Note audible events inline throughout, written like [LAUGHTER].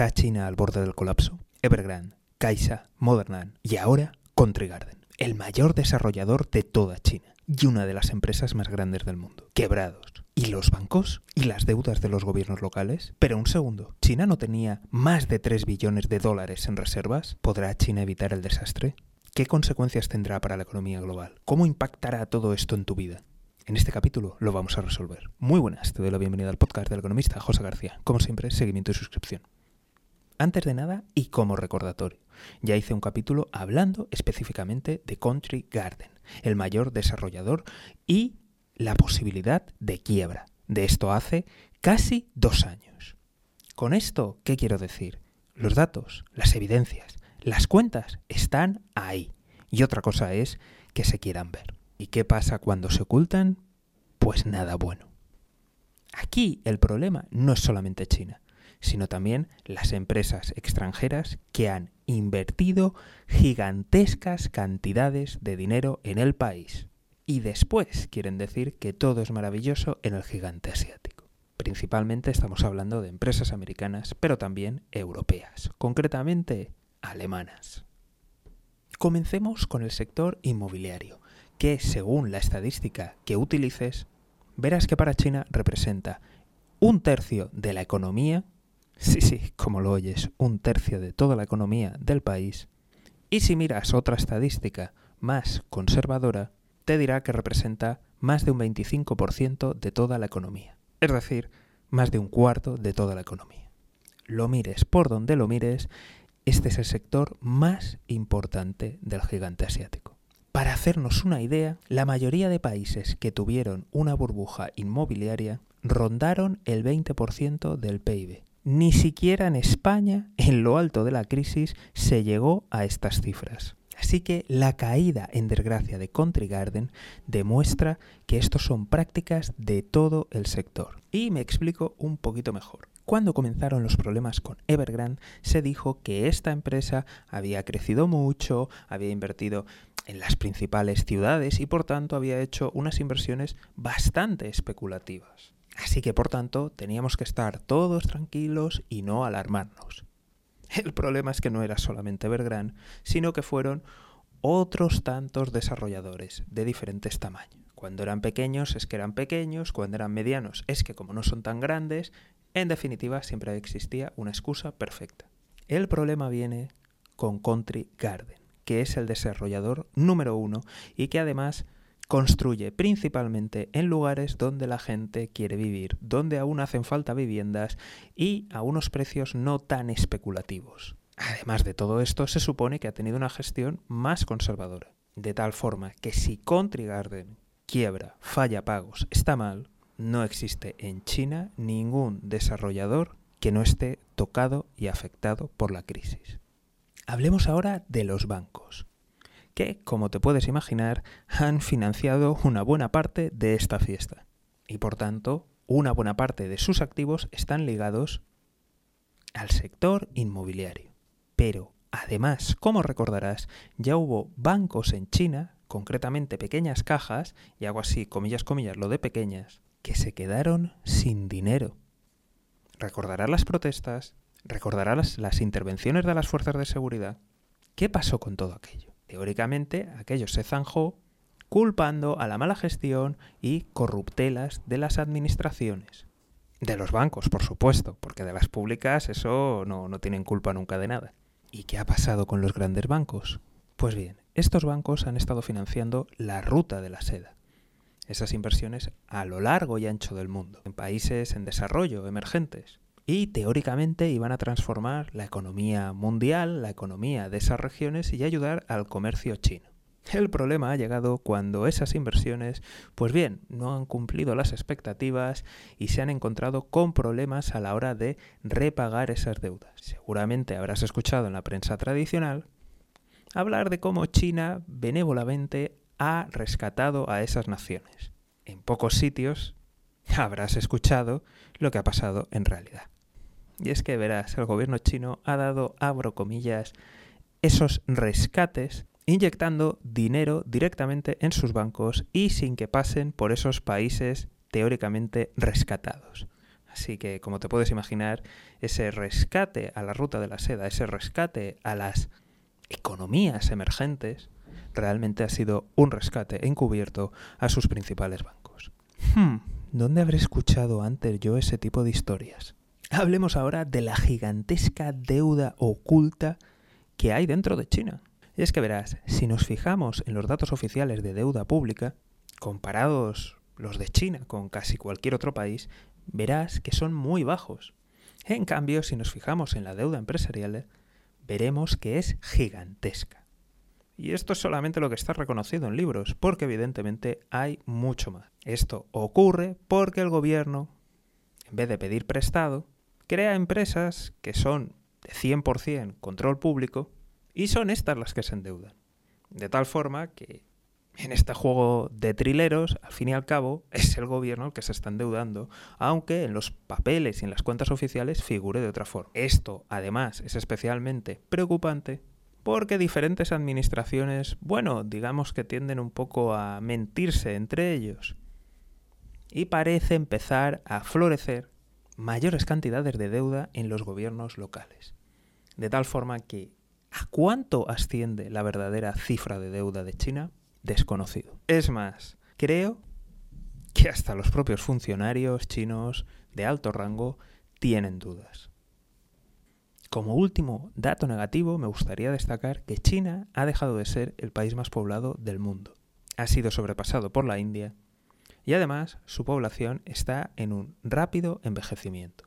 ¿Está China al borde del colapso? Evergrande, Caixa, Modernan y ahora Country Garden, el mayor desarrollador de toda China y una de las empresas más grandes del mundo. Quebrados. ¿Y los bancos? ¿Y las deudas de los gobiernos locales? Pero un segundo, ¿China no tenía más de 3 billones de dólares en reservas? ¿Podrá China evitar el desastre? ¿Qué consecuencias tendrá para la economía global? ¿Cómo impactará todo esto en tu vida? En este capítulo lo vamos a resolver. Muy buenas, te doy la bienvenida al podcast del economista José García. Como siempre, seguimiento y suscripción. Antes de nada, y como recordatorio, ya hice un capítulo hablando específicamente de Country Garden, el mayor desarrollador y la posibilidad de quiebra. De esto hace casi dos años. Con esto, ¿qué quiero decir? Los datos, las evidencias, las cuentas están ahí. Y otra cosa es que se quieran ver. ¿Y qué pasa cuando se ocultan? Pues nada bueno. Aquí el problema no es solamente China, sino también las empresas extranjeras que han invertido gigantescas cantidades de dinero en el país. Y después quieren decir que todo es maravilloso en el gigante asiático. Principalmente estamos hablando de empresas americanas, pero también europeas, concretamente alemanas. Comencemos con el sector inmobiliario que según la estadística que utilices, verás que para China representa un tercio de la economía, sí, sí, como lo oyes, un tercio de toda la economía del país, y si miras otra estadística más conservadora, te dirá que representa más de un 25% de toda la economía, es decir, más de un cuarto de toda la economía. Lo mires por donde lo mires, este es el sector más importante del gigante asiático. Para hacernos una idea, la mayoría de países que tuvieron una burbuja inmobiliaria rondaron el 20% del PIB. Ni siquiera en España, en lo alto de la crisis, se llegó a estas cifras. Así que la caída en desgracia de Country Garden demuestra que estos son prácticas de todo el sector. Y me explico un poquito mejor. Cuando comenzaron los problemas con Evergrande, se dijo que esta empresa había crecido mucho, había invertido en las principales ciudades y por tanto había hecho unas inversiones bastante especulativas. Así que por tanto teníamos que estar todos tranquilos y no alarmarnos. El problema es que no era solamente Evergrande, sino que fueron otros tantos desarrolladores de diferentes tamaños. Cuando eran pequeños es que eran pequeños, cuando eran medianos es que como no son tan grandes, en definitiva siempre existía una excusa perfecta. El problema viene con Country Garden que es el desarrollador número uno y que además construye principalmente en lugares donde la gente quiere vivir, donde aún hacen falta viviendas y a unos precios no tan especulativos. Además de todo esto, se supone que ha tenido una gestión más conservadora, de tal forma que si Country Garden quiebra, falla pagos, está mal, no existe en China ningún desarrollador que no esté tocado y afectado por la crisis. Hablemos ahora de los bancos, que, como te puedes imaginar, han financiado una buena parte de esta fiesta. Y por tanto, una buena parte de sus activos están ligados al sector inmobiliario. Pero, además, como recordarás, ya hubo bancos en China, concretamente pequeñas cajas, y hago así, comillas, comillas, lo de pequeñas, que se quedaron sin dinero. Recordarás las protestas, recordarás las, intervenciones de las fuerzas de seguridad. ¿Qué pasó con todo aquello? Teóricamente, aquello se zanjó culpando a la mala gestión y corruptelas de las administraciones. De los bancos, por supuesto, porque de las públicas eso no, no tienen culpa nunca de nada. ¿Y qué ha pasado con los grandes bancos? Pues bien, estos bancos han estado financiando la ruta de la seda. Esas inversiones a lo largo y ancho del mundo, en países en desarrollo, emergentes y teóricamente iban a transformar la economía mundial, la economía de esas regiones y ayudar al comercio chino. El problema ha llegado cuando esas inversiones, pues bien, no han cumplido las expectativas y se han encontrado con problemas a la hora de repagar esas deudas. Seguramente habrás escuchado en la prensa tradicional hablar de cómo China benévolamente ha rescatado a esas naciones. En pocos sitios habrás escuchado lo que ha pasado en realidad. Y es que verás, el gobierno chino ha dado, abro comillas, esos rescates inyectando dinero directamente en sus bancos y sin que pasen por esos países teóricamente rescatados. Así que, como te puedes imaginar, ese rescate a la ruta de la seda, ese rescate a las economías emergentes, realmente ha sido un rescate encubierto a sus principales bancos. Hmm, ¿dónde habré escuchado antes yo ese tipo de historias? Hablemos ahora de la gigantesca deuda oculta que hay dentro de China. Y es que verás, si nos fijamos en los datos oficiales de deuda pública, comparados los de China con casi cualquier otro país, verás que son muy bajos. En cambio, si nos fijamos en la deuda empresarial, veremos que es gigantesca. Y esto es solamente lo que está reconocido en libros, porque evidentemente hay mucho más. Esto ocurre porque el gobierno, en vez de pedir prestado, crea empresas que son de 100% control público y son estas las que se endeudan. De tal forma que en este juego de trileros, al fin y al cabo, [LAUGHS] es el gobierno el que se está endeudando, aunque en los papeles y en las cuentas oficiales figure de otra forma. Esto, además, es especialmente preocupante porque diferentes administraciones, bueno, digamos que tienden un poco a mentirse entre ellos. Y parece empezar a florecer mayores cantidades de deuda en los gobiernos locales. De tal forma que, ¿a cuánto asciende la verdadera cifra de deuda de China? Desconocido. Es más, creo que hasta los propios funcionarios chinos de alto rango tienen dudas. Como último dato negativo, me gustaría destacar que China ha dejado de ser el país más poblado del mundo. Ha sido sobrepasado por la India y además su población está en un rápido envejecimiento.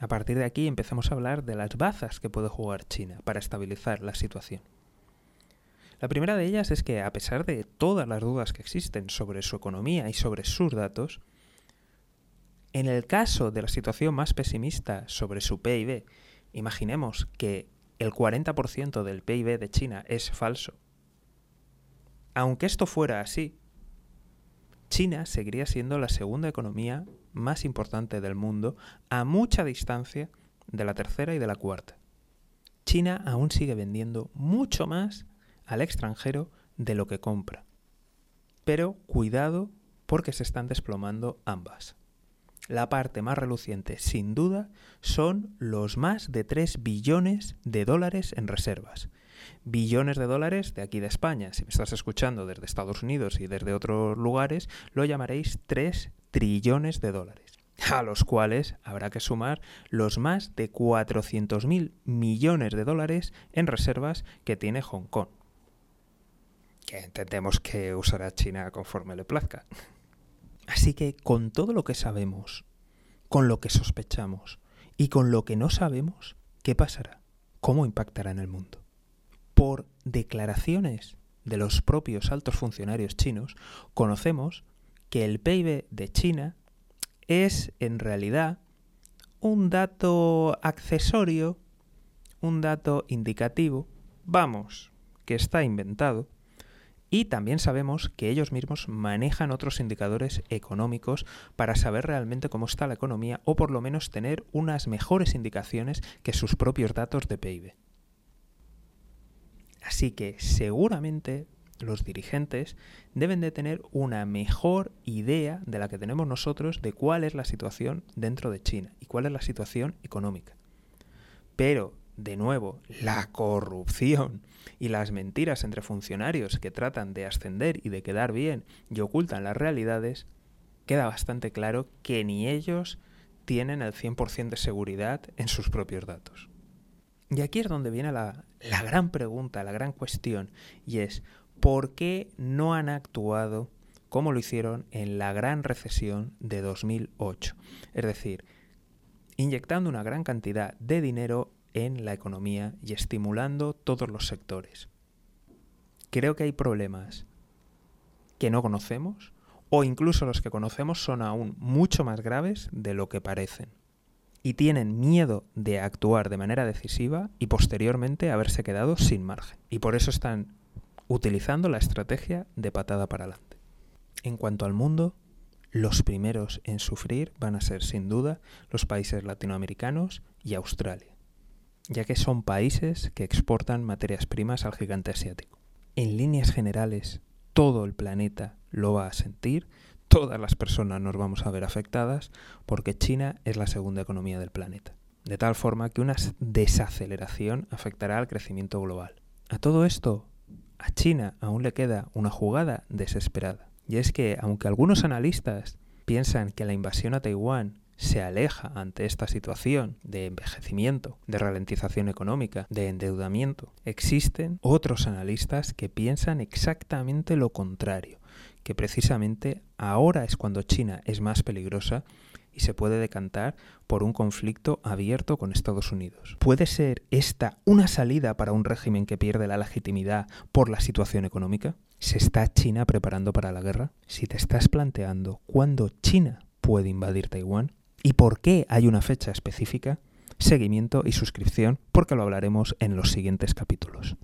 A partir de aquí empezamos a hablar de las bazas que puede jugar China para estabilizar la situación. La primera de ellas es que a pesar de todas las dudas que existen sobre su economía y sobre sus datos, en el caso de la situación más pesimista sobre su PIB Imaginemos que el 40% del PIB de China es falso. Aunque esto fuera así, China seguiría siendo la segunda economía más importante del mundo a mucha distancia de la tercera y de la cuarta. China aún sigue vendiendo mucho más al extranjero de lo que compra. Pero cuidado porque se están desplomando ambas. La parte más reluciente, sin duda, son los más de 3 billones de dólares en reservas. Billones de dólares de aquí de España. Si me estás escuchando desde Estados Unidos y desde otros lugares, lo llamaréis 3 trillones de dólares. A los cuales habrá que sumar los más de 400.000 millones de dólares en reservas que tiene Hong Kong. Que entendemos que usará China conforme le plazca. Así que con todo lo que sabemos, con lo que sospechamos y con lo que no sabemos, ¿qué pasará? ¿Cómo impactará en el mundo? Por declaraciones de los propios altos funcionarios chinos, conocemos que el PIB de China es en realidad un dato accesorio, un dato indicativo, vamos, que está inventado, y también sabemos que ellos mismos manejan otros indicadores económicos para saber realmente cómo está la economía o por lo menos tener unas mejores indicaciones que sus propios datos de PIB. Así que seguramente los dirigentes deben de tener una mejor idea de la que tenemos nosotros de cuál es la situación dentro de China y cuál es la situación económica. Pero de nuevo, la corrupción y las mentiras entre funcionarios que tratan de ascender y de quedar bien y ocultan las realidades, queda bastante claro que ni ellos tienen el 100% de seguridad en sus propios datos. Y aquí es donde viene la, la gran pregunta, la gran cuestión, y es, ¿por qué no han actuado como lo hicieron en la gran recesión de 2008? Es decir, inyectando una gran cantidad de dinero en la economía y estimulando todos los sectores. Creo que hay problemas que no conocemos o incluso los que conocemos son aún mucho más graves de lo que parecen y tienen miedo de actuar de manera decisiva y posteriormente haberse quedado sin margen. Y por eso están utilizando la estrategia de patada para adelante. En cuanto al mundo, los primeros en sufrir van a ser sin duda los países latinoamericanos y Australia ya que son países que exportan materias primas al gigante asiático. En líneas generales, todo el planeta lo va a sentir, todas las personas nos vamos a ver afectadas porque China es la segunda economía del planeta. De tal forma que una desaceleración afectará al crecimiento global. A todo esto, a China aún le queda una jugada desesperada. Y es que, aunque algunos analistas piensan que la invasión a Taiwán se aleja ante esta situación de envejecimiento, de ralentización económica, de endeudamiento, existen otros analistas que piensan exactamente lo contrario, que precisamente ahora es cuando China es más peligrosa y se puede decantar por un conflicto abierto con Estados Unidos. ¿Puede ser esta una salida para un régimen que pierde la legitimidad por la situación económica? ¿Se está China preparando para la guerra? Si te estás planteando cuándo China puede invadir Taiwán y por qué hay una fecha específica, seguimiento y suscripción porque lo hablaremos en los siguientes capítulos.